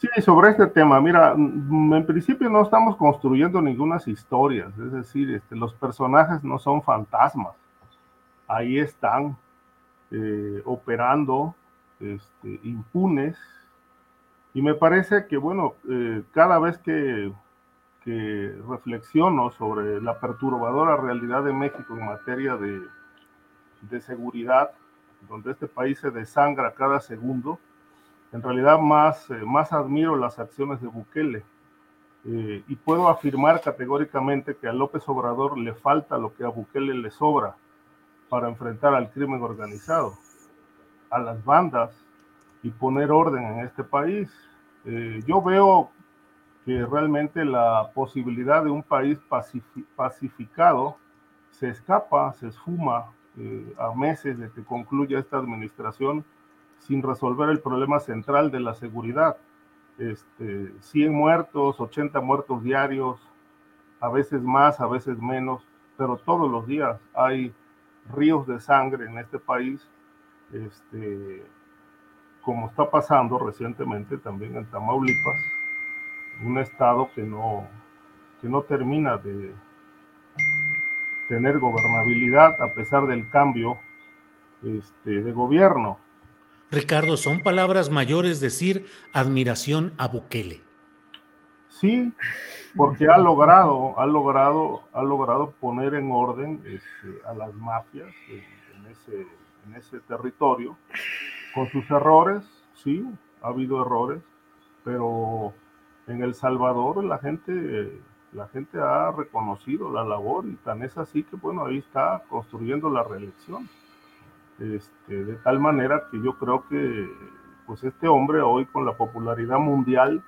Sí, sobre este tema, mira, mm, en principio no estamos construyendo ninguna historias, es decir, este, los personajes no son fantasmas, ahí están eh, operando este, impunes. Y me parece que, bueno, eh, cada vez que, reflexiono sobre la perturbadora realidad de México en materia de seguridad, donde este país se desangra cada segundo, en realidad más, eh, más admiro las acciones de Bukele eh, y puedo afirmar categóricamente que a López Obrador le falta lo que a Bukele le sobra para enfrentar al crimen organizado, a las bandas y poner orden en este país. Eh, yo veo que realmente la posibilidad de un país pacificado se escapa, se esfuma a meses de que concluya esta administración sin resolver el problema central de la seguridad. Este, 100 muertos, 80 muertos diarios, a veces más, a veces menos, pero todos los días hay ríos de sangre en este país, este, como está pasando recientemente también en Tamaulipas, un estado que no, que no termina de tener gobernabilidad a pesar del cambio este, de gobierno. Ricardo, son palabras mayores decir admiración a Bukele. Sí, porque ha logrado, ha logrado, ha logrado poner en orden este, a las mafias en, ese, en ese territorio, con sus errores, sí, ha habido errores, pero en El Salvador la gente, la gente ha reconocido la labor y tan es así que bueno, ahí está construyendo la reelección. Este, de tal manera que yo creo que pues este hombre hoy con la popularidad mundial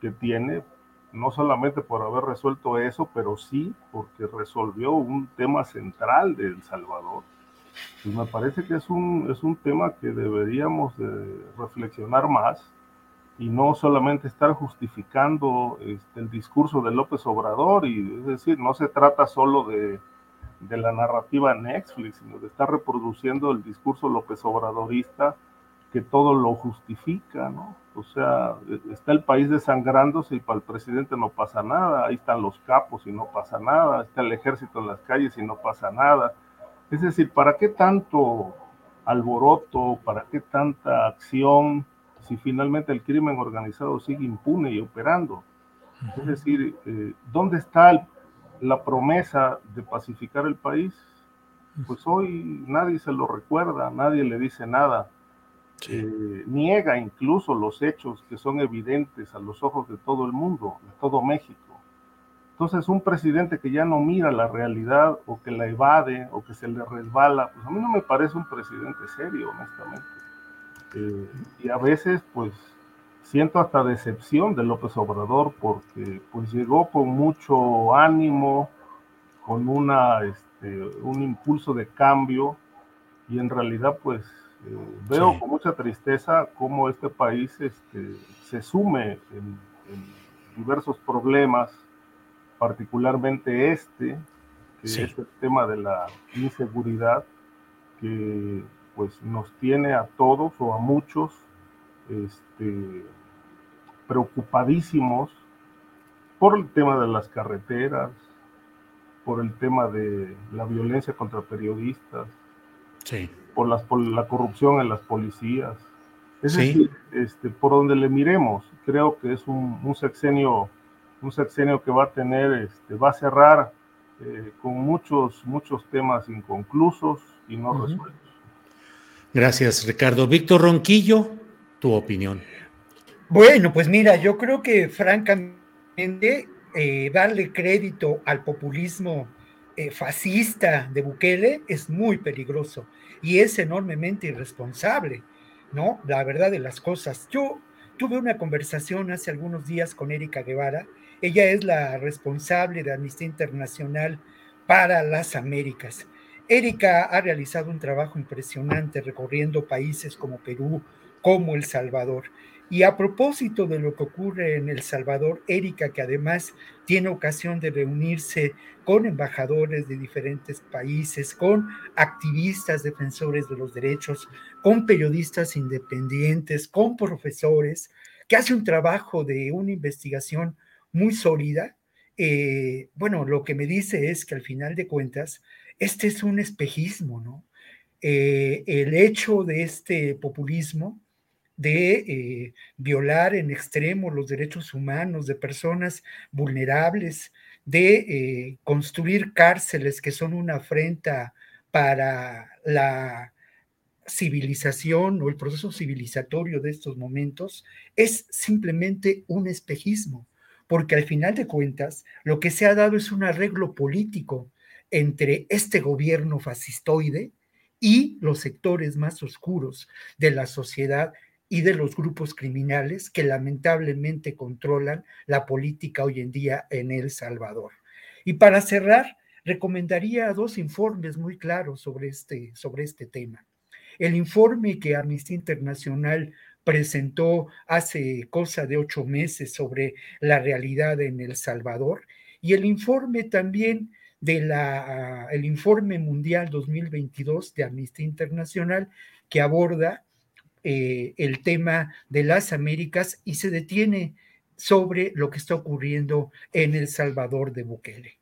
que tiene, no solamente por haber resuelto eso, pero sí porque resolvió un tema central de El Salvador. Y me parece que es un, es un tema que deberíamos de reflexionar más y no solamente estar justificando este, el discurso de López Obrador, y es decir, no se trata solo de de la narrativa Netflix, sino de estar reproduciendo el discurso López Obradorista que todo lo justifica, ¿no? O sea, está el país desangrándose y para el presidente no pasa nada, ahí están los capos y no pasa nada, está el ejército en las calles y no pasa nada. Es decir, ¿para qué tanto alboroto, para qué tanta acción si finalmente el crimen organizado sigue impune y operando? Es decir, eh, ¿dónde está el, la promesa de pacificar el país, pues hoy nadie se lo recuerda, nadie le dice nada. Eh, niega incluso los hechos que son evidentes a los ojos de todo el mundo, de todo México. Entonces, un presidente que ya no mira la realidad o que la evade o que se le resbala, pues a mí no me parece un presidente serio, honestamente. Eh, y a veces, pues, siento hasta decepción de López Obrador porque pues llegó con mucho ánimo, con una, este, un impulso de cambio y en realidad pues eh, veo con mucha tristeza cómo este país este, se sume en, diversos problemas, particularmente este, que es el tema de la inseguridad, que pues nos tiene a todos o a muchos este, preocupadísimos por el tema de las carreteras, por el tema de la violencia contra periodistas, por, las, por la corrupción en las policías. Es decir, este, por donde le miremos, creo que es un, un, sexenio, un sexenio que va a tener, este, va a cerrar eh, con muchos, muchos temas inconclusos y no resueltos. Gracias, Ricardo. Víctor Ronquillo, tu opinión. Bueno, pues mira, yo creo que francamente eh, darle crédito al populismo eh, fascista de Bukele es muy peligroso y es enormemente irresponsable, ¿no? La verdad de las cosas. Yo tuve una conversación hace algunos días con Erika Guevara. Ella es la responsable de Amnistía Internacional para las Américas. Erika ha realizado un trabajo impresionante recorriendo países como Perú, como El Salvador. Y a propósito de lo que ocurre en El Salvador, Erika, que además tiene ocasión de reunirse con embajadores de diferentes países, con activistas defensores de los derechos, con periodistas independientes, con profesores, que hace un trabajo de una investigación muy sólida. Eh, bueno, lo que me dice es que al final de cuentas, este es un espejismo, ¿no? Eh, el hecho de este populismo de eh, violar en extremo los derechos humanos de personas vulnerables, de eh, construir cárceles que son una afrenta para la civilización o el proceso civilizatorio de estos momentos, es simplemente un espejismo, porque al final de cuentas lo que se ha dado es un arreglo político entre este gobierno fascistoide y los sectores más oscuros de la sociedad y de los grupos criminales que lamentablemente controlan la política hoy en día en El Salvador. Y para cerrar, recomendaría dos informes muy claros sobre este, sobre este tema. El informe que Amnistía Internacional presentó hace cosa de ocho meses sobre la realidad en El Salvador y el informe también de la, el informe mundial 2022 de Amnistía Internacional que aborda eh, el tema de las Américas y se detiene sobre lo que está ocurriendo en El Salvador de Bukele.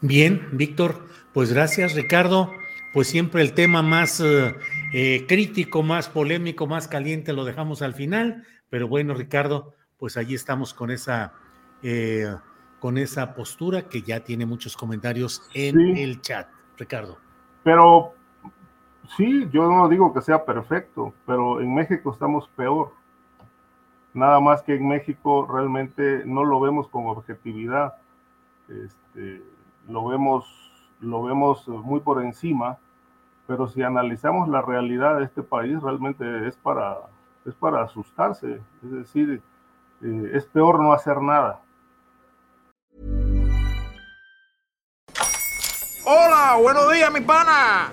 Bien, Víctor, pues gracias, Ricardo. Pues siempre el tema más eh, eh, crítico, más polémico, más caliente lo dejamos al final, pero bueno, Ricardo, pues allí estamos con esa, con esa postura que ya tiene muchos comentarios en el chat, Ricardo. Pero sí, yo no digo que sea perfecto, pero en México estamos peor. Nada más que en México realmente no lo vemos con objetividad. Este, lo vemos, lo vemos muy por encima, pero si analizamos la realidad de este país, realmente es para, es para asustarse. Es decir, eh, es peor no hacer nada. Hola, buenos días, mi pana.